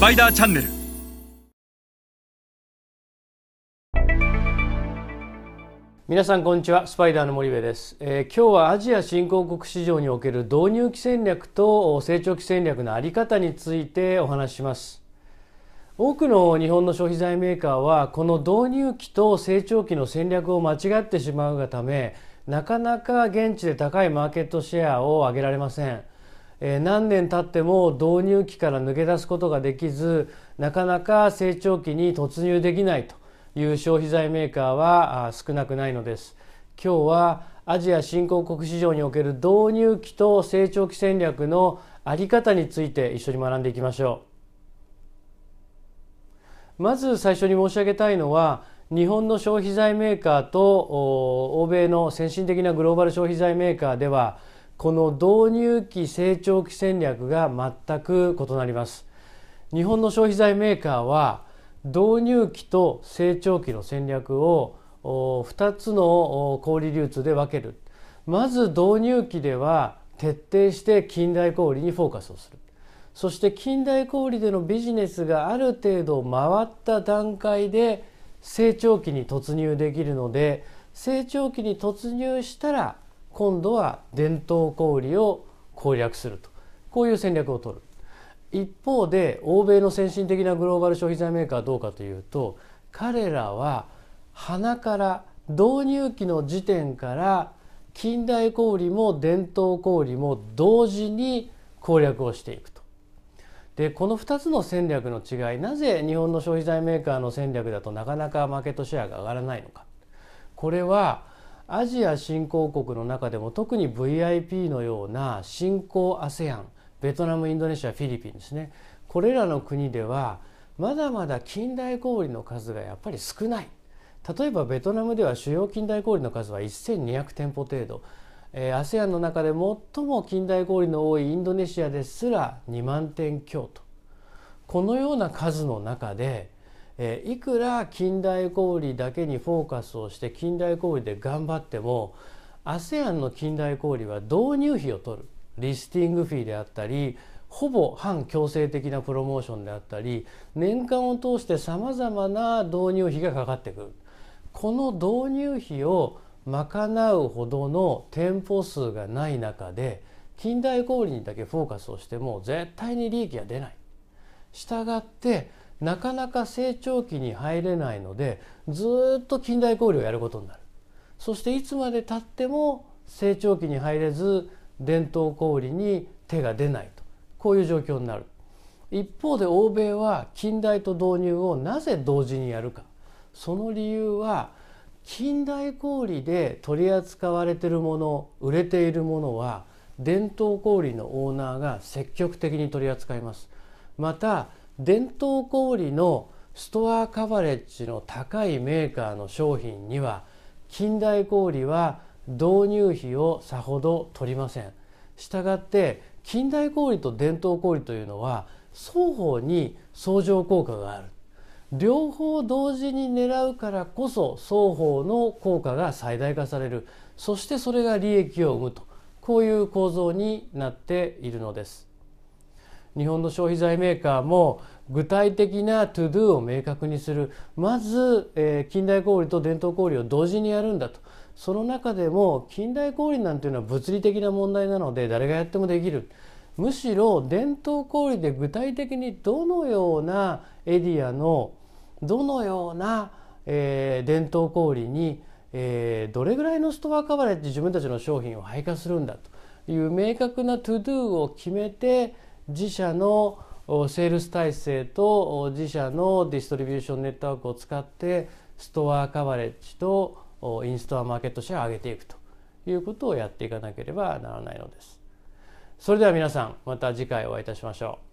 スパイダーチャンネル皆さんこんにちは。スパイダーの森部です、えー今日はアジア新興国市場における導入期戦略と成長期戦略のあり方についてお話しします。多くの日本の消費財メーカーはこの導入期と成長期の戦略を間違ってしまうがためなかなか現地で高いマーケットシェアを上げられません。え何年経っても導入期から抜け出すことができずなかなか成長期に突入できないという消費財メーカーは少なくないのです。今日はアジア新興国市場における導入期と成長期戦略のあり方について一緒に学んでいきましょう。まず最初に申し上げたいのは日本の消費財メーカーと欧米の先進的なグローバル消費財メーカーではこの導入期成長期戦略が全く異なります。日本の消費財メーカーは導入期と成長期の戦略を2つの小売流通で分ける。まず導入期では徹底して近代小売にフォーカスをする。そして近代小売でのビジネスがある程度回った段階で成長期に突入できるので成長期に突入したら今度は伝統小売を攻略すると。こういう戦略を取る。一方で欧米の先進的なグローバル消費財メーカーはどうかというと彼らは鼻から導入期の時点から近代小売も伝統小売も同時に攻略をしていくと。でこの2つの戦略の違いなぜ日本の消費財メーカーの戦略だとなかなかマーケットシェアが上がらないのか。これはアジア新興国の中でも特に VIP のような新興 ASEAN ベトナムインドネシアフィリピンですね。これらの国ではまだまだ近代小売の数がやっぱり少ない。例えばベトナムでは主要近代小売の数は1200店舗程度。ASEAN の中で最も近代小売の多いインドネシアですら2万店強と。このような数の中で、えいくら近代小売だけにフォーカスをして近代小売で頑張っても ASEAN の近代小売は導入費を取るリスティングフィーであったりほぼ反強制的なプロモーションであったり年間を通してさまざまな導入費がかかってくるこの導入費を賄うほどの店舗数がない中で近代小売にだけフォーカスをしても絶対に利益が出ない。したがってなかなか成長期に入れないのでずっと近代小売をやることになる。そしていつまでたっても成長期に入れず伝統小売に手が出ないと。こういう状況になる。一方で欧米は近代と導入をなぜ同時にやるか。その理由は近代小売で取り扱われているもの売れているものは伝統小売のオーナーが積極的に取り扱います。また伝統小売のストアカバレッジの高いメーカーの商品には近代小売は導入費をさほど取りません。したがって近代小売と伝統小売というのは双方に相乗効果がある。両方同時に狙うからこそ双方の効果が最大化される。そしてそれが利益を生むと。こういう構造になっているのです。日本の消費財メーカーも具体的なトゥドゥを明確にする。まず、えー近代小売と伝統小売を同時にやるんだと。その中でも近代小売なんていうのは物理的な問題なので誰がやってもできる。むしろ伝統小売で具体的にどのようなエリアのどのような、えー伝統小売に、えーどれぐらいのストアカバレッジ自分たちの商品を配下するんだという明確なトゥドゥを決めて自社のセールス体制と自社のディストリビューションネットワークを使ってストアカバレッジとインストアマーケットシェアを上げていくということをやっていかなければならないのです。それでは皆さんまた次回お会いいたしましょう。